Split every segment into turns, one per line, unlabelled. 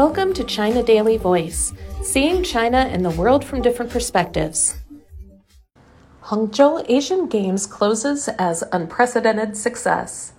Welcome to China Daily Voice, seeing China and the world from different perspectives. Hangzhou Asian Games closes as unprecedented success.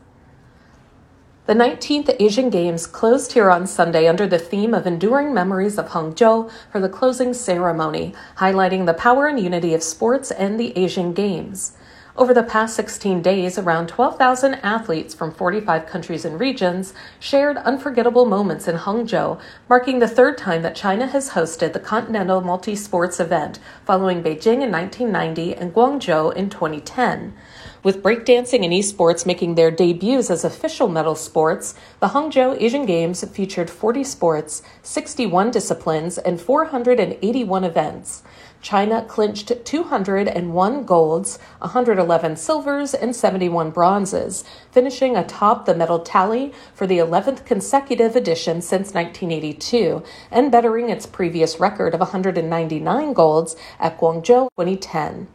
The 19th Asian Games closed here on Sunday under the theme of Enduring Memories of Hangzhou for the closing ceremony, highlighting the power and unity of sports and the Asian Games. Over the past 16 days, around 12,000 athletes from 45 countries and regions shared unforgettable moments in Hangzhou, marking the third time that China has hosted the Continental Multi Sports event, following Beijing in 1990 and Guangzhou in 2010. With breakdancing and esports making their debuts as official medal sports, the Hangzhou Asian Games featured 40 sports, 61 disciplines, and 481 events. China clinched 201 golds, 111 silvers, and 71 bronzes, finishing atop the medal tally for the 11th consecutive edition since 1982 and bettering its previous record of 199 golds at Guangzhou 2010.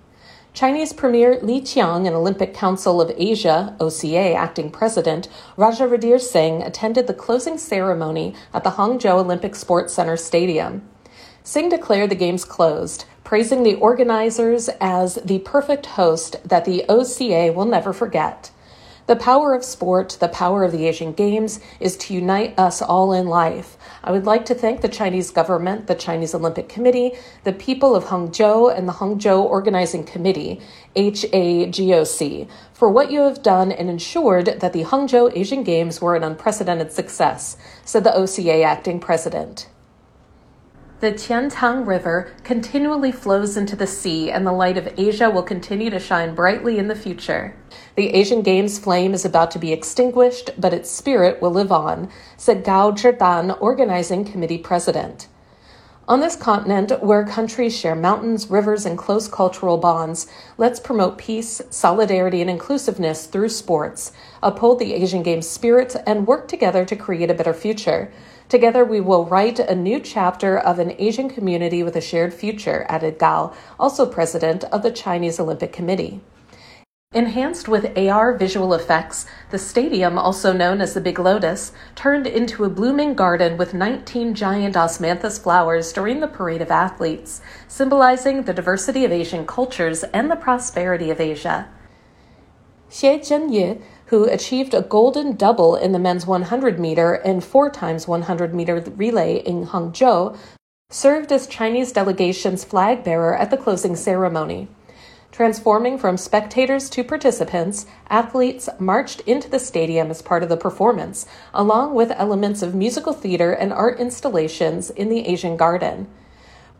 Chinese Premier Li Qiang and Olympic Council of Asia, OCA acting president, Raja Randhir Singh attended the closing ceremony at the Hangzhou Olympic Sports Center Stadium. Singh declared the games closed, praising the organizers as the perfect host that the OCA will never forget. The power of sport, the power of the Asian Games, is to unite us all in life. I would like to thank the Chinese government, the Chinese Olympic Committee, the people of Hangzhou, and the Hangzhou Organizing Committee, HAGOC, for what you have done and ensured that the Hangzhou Asian Games were an unprecedented success, said the OCA acting president. The Qiantang River continually flows into the sea, and the light of Asia will continue to shine brightly in the future. The Asian Games flame is about to be extinguished, but its spirit will live on, said Gao Zhidan, organizing committee president. On this continent, where countries share mountains, rivers, and close cultural bonds, let's promote peace, solidarity, and inclusiveness through sports, uphold the Asian Games spirit, and work together to create a better future. Together, we will write a new chapter of an Asian community with a shared future, added Gao, also president of the Chinese Olympic Committee. Enhanced with AR visual effects, the stadium, also known as the Big Lotus, turned into a blooming garden with 19 giant osmanthus flowers during the parade of athletes, symbolizing the diversity of Asian cultures and the prosperity of Asia. Xie Zhenye who achieved a golden double in the men's 100 meter and 4 times 100 meter relay in Hangzhou, served as Chinese delegation's flag bearer at the closing ceremony. Transforming from spectators to participants, athletes marched into the stadium as part of the performance, along with elements of musical theater and art installations in the Asian Garden.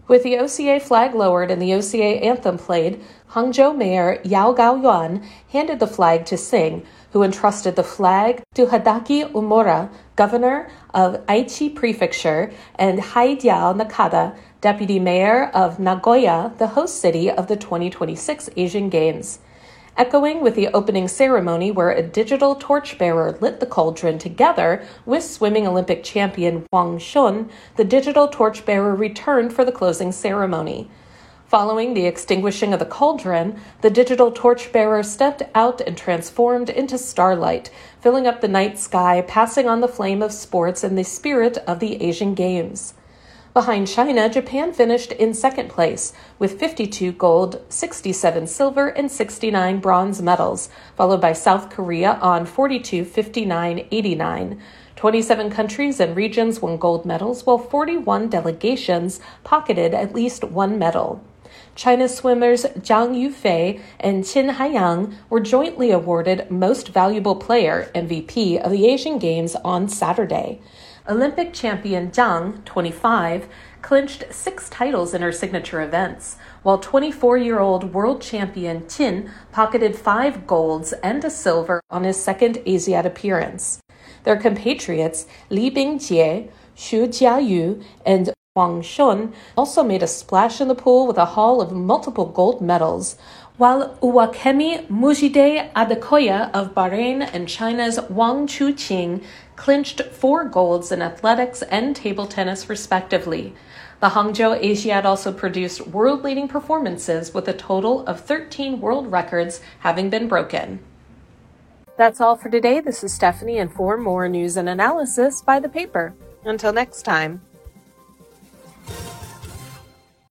With the OCA flag lowered and the OCA anthem played, Hangzhou Mayor Yao Gaoyuan handed the flag to Singh, who entrusted the flag to Hideaki Omura, governor of Aichi Prefecture, and Haidiao Nakada, deputy mayor of Nagoya, the host city of the 2026 Asian Games echoing with the opening ceremony where a digital torchbearer lit the cauldron together with swimming Olympic champion Wang Shun, the digital torchbearer returned for the closing ceremony. Following the extinguishing of the cauldron, the digital torchbearer stepped out and transformed into starlight, filling up the night sky, passing on the flame of sports and the spirit of the Asian Games. Behind China, Japan finished in second place with 52 gold, 67 silver, and 69 bronze medals, followed by South Korea on 42, 59, 89. 27 countries and regions won gold medals, while 41 delegations pocketed at least one medal. China's swimmers Zhang Yufei and Qin Haiyang were jointly awarded Most Valuable Player MVP of the Asian Games on Saturday. Olympic champion Zhang, 25, clinched six titles in her signature events, while 24 year old world champion Qin pocketed five golds and a silver on his second Asiad appearance. Their compatriots Li Bingjie, Xu Jiayu, and Wang Shun also made a splash in the pool with a haul of multiple gold medals, while Oluwakemi Mujide Adekoya of Bahrain and China's Wang Chuqin clinched four golds in athletics and table tennis, respectively. The Hangzhou Asiad also produced world leading performances with a total of 13 world records having been broken. That's all for today. This is Stephanie, and for more news and analysis, by the paper. Until next time.